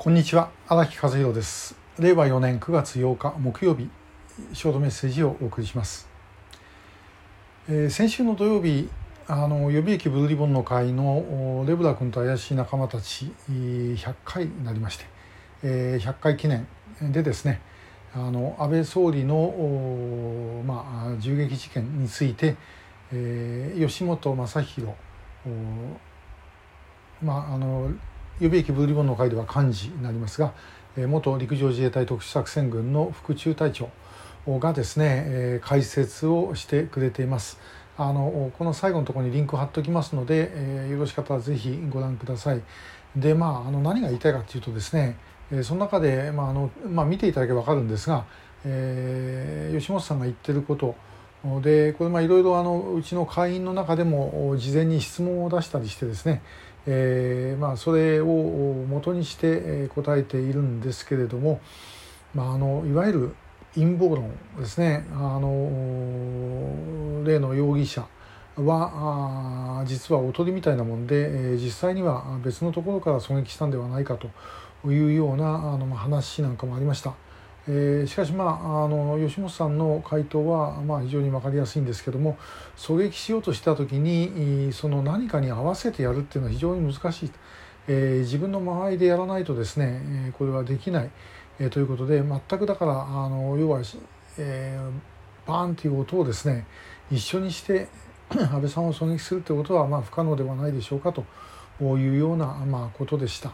こんにちは荒木和弘です。令和4年9月8日木曜日ショートメッセージをお送りします、えー、先週の土曜日あの予備役ブルーリボンの会のレブラ君と怪しい仲間たち100回になりまして、えー、100回記念でですねあの安倍総理の、まあ、銃撃事件について、えー、吉本正弘まああの予備役ブーリボンの会では幹事になりますが元陸上自衛隊特殊作戦群の副中隊長がですね解説をしてくれています。あのこの最後のところにリンク貼っておきますので、えー、よろしかったらぜひご覧ください。でまああの何が言いたいかというとですね、その中で、まああのまあ、見ていただけば分かるんですが、えー、吉本さんが言ってることでこれまあいろいろうちの会員の中でも事前に質問を出したりしてですね、えー、まあそれを元にして答えているんですけれども、まあ、あのいわゆる陰謀論ですねあの例の容疑者は実はおとりみたいなもんで実際には別のところから狙撃したんではないかというようなあの話なんかもありました。えー、しかし、まあ、あの吉本さんの回答は、まあ、非常に分かりやすいんですけども狙撃しようとした時にその何かに合わせてやるっていうのは非常に難しい、えー、自分の間合いでやらないとですねこれはできない、えー、ということで全くだからあの要は、えー、バーンという音をですね一緒にして 安倍さんを狙撃するということは、まあ、不可能ではないでしょうかというような、まあ、ことでした。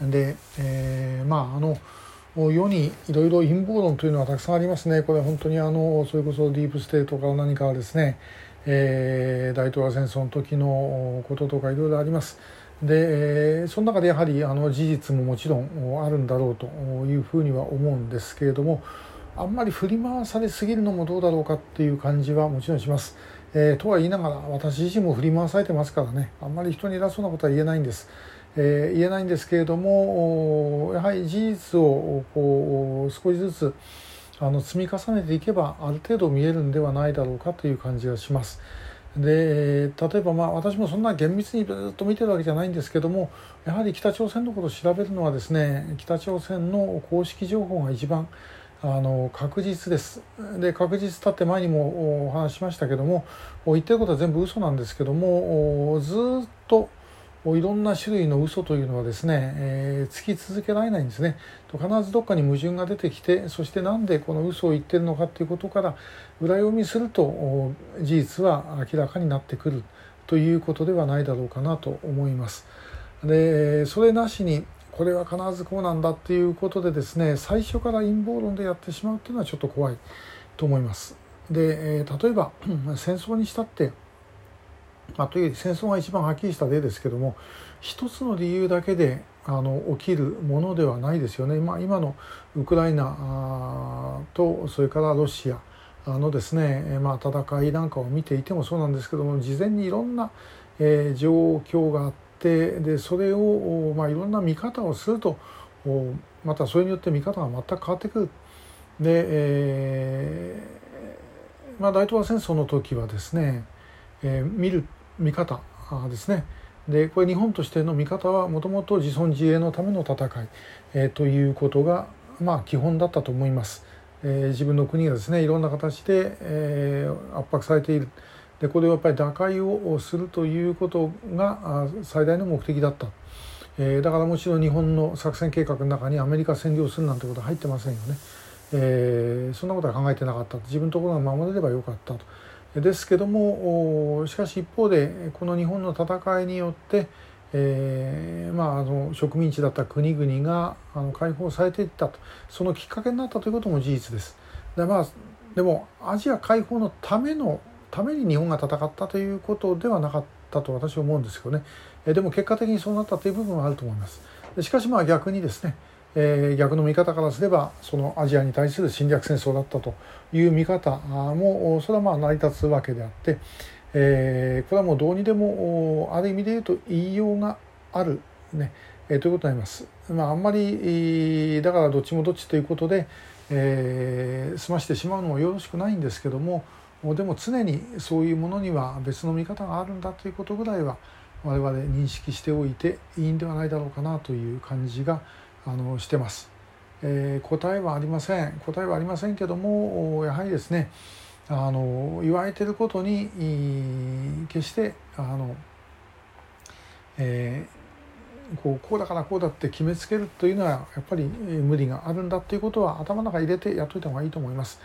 で、えー、まああの世にいろいろ陰謀論というのはたくさんありますね。これ本当にあのそれこそディープステートから何かですね、えー、大東亜戦争の時のこととかいろいろあります。で、その中でやはりあの事実ももちろんあるんだろうというふうには思うんですけれどもあんまり振り回されすぎるのもどうだろうかっていう感じはもちろんします。えー、とは言いながら私自身も振り回されてますからねあんまり人に偉そうなことは言えないんです。えー、言えないんですけれどもやはり事実をこう少しずつあの積み重ねていけばある程度見えるんではないだろうかという感じがします。で例えばまあ私もそんな厳密にずっと見てるわけじゃないんですけどもやはり北朝鮮のことを調べるのはですね北朝鮮の公式情報が一番あの確実です。で確実だって前にもお話しましたけども言ってることは全部嘘なんですけどもずっといろんな種類の嘘というのはですね、えー、つき続けられないんですね必ずどっかに矛盾が出てきてそしてなんでこの嘘を言ってるのかということから裏読みすると事実は明らかになってくるということではないだろうかなと思います。でそれなしにこれは必ずこうなんだっていうことでですね最初から陰謀論でやってしまうっていうのはちょっと怖いと思います。で例えば 戦争にしたってまあ、という戦争が一番はっきりした例ですけども一つの理由だけであの起きるものではないですよね、まあ、今のウクライナとそれからロシアのですね、まあ、戦いなんかを見ていてもそうなんですけども事前にいろんな、えー、状況があってでそれを、まあ、いろんな見方をするとまたそれによって見方が全く変わってくる。で、えーまあ、大東亜戦争の時はですね、えー、見る見方ですね。でこれ日本としての見方はもともと自存自衛のための戦い、えー、ということがまあ基本だったと思います。えー、自分の国がですねいろんな形で、えー、圧迫されているでこれをやっぱり打開をするということが最大の目的だった、えー、だからもちろん日本の作戦計画の中にアメリカ占領するなんてことは入ってませんよね、えー、そんなことは考えてなかった自分のところが守れればよかったと。ですけどもしかし一方でこの日本の戦いによって、えー、まあ、あの植民地だった国々があの解放されていったとそのきっかけになったということも事実です。でまあ、でもアジア解放のためのために日本が戦ったということではなかったと私は思うんですけどねでも結果的にそうなったという部分はあると思います。しかしまあ逆にですねえー、逆の見方からすればそのアジアに対する侵略戦争だったという見方もそれはまあ成り立つわけであって、えー、これはもうどうにでもある意味で言うと言いようがある、ねえー、ということになります。まあ、あんまりだからどっちもどっちということで、えー、済ましてしまうのもよろしくないんですけどもでも常にそういうものには別の見方があるんだということぐらいは我々認識しておいていいんではないだろうかなという感じがあのしてます。えー、答えはありません答えはありませんけどもやはりですねあの言われてることに決してあの、えー、こうこうだからこうだって決めつけるというのはやっぱり無理があるんだということは頭の中に入れてやっといた方がいいと思います。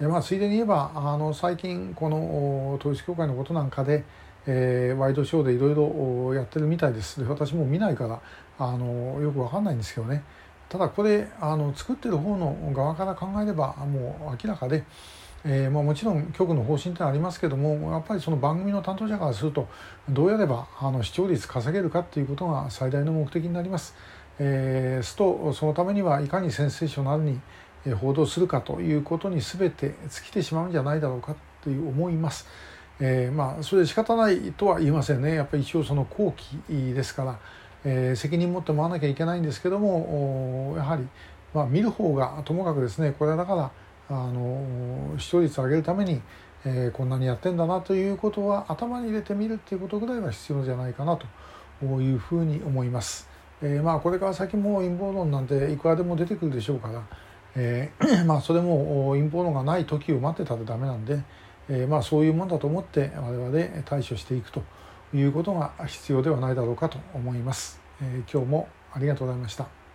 えー、まあ、ついでに言えばあの最近この統一教会のことなんかで、えー、ワイドショーでいろいろやってるみたいですで私も見ないからあのよく分かんないんですけどねただこれあの作ってる方の側から考えればもう明らかで、えーまあ、もちろん局の方針ってありますけどもやっぱりその番組の担当者からするとどうやればあの視聴率稼げるかっていうことが最大の目的になります。えー、すとそのためにはいかにセンセーショナルに報道するかということに全て尽きてしまうんじゃないだろうかという思います。えー、まあそれで仕方ないとは言いませんねやっぱり一応その後期ですから。えー、責任持ってもらわなきゃいけないんですけどもやはり、まあ、見る方がともかくですねこれはだからあの視聴率を上げるために、えー、こんなにやってんだなということは頭に入れてみるっていうことぐらいは必要じゃないかなというふうに思います。えー、まあこれから先も陰謀論なんていくらでも出てくるでしょうから、えー、まあそれも陰謀論がない時を待ってたらダメなんで、えー、まあそういうもんだと思って我々対処していくと。いうことが必要ではないだろうかと思います。え今日もありがとうございました。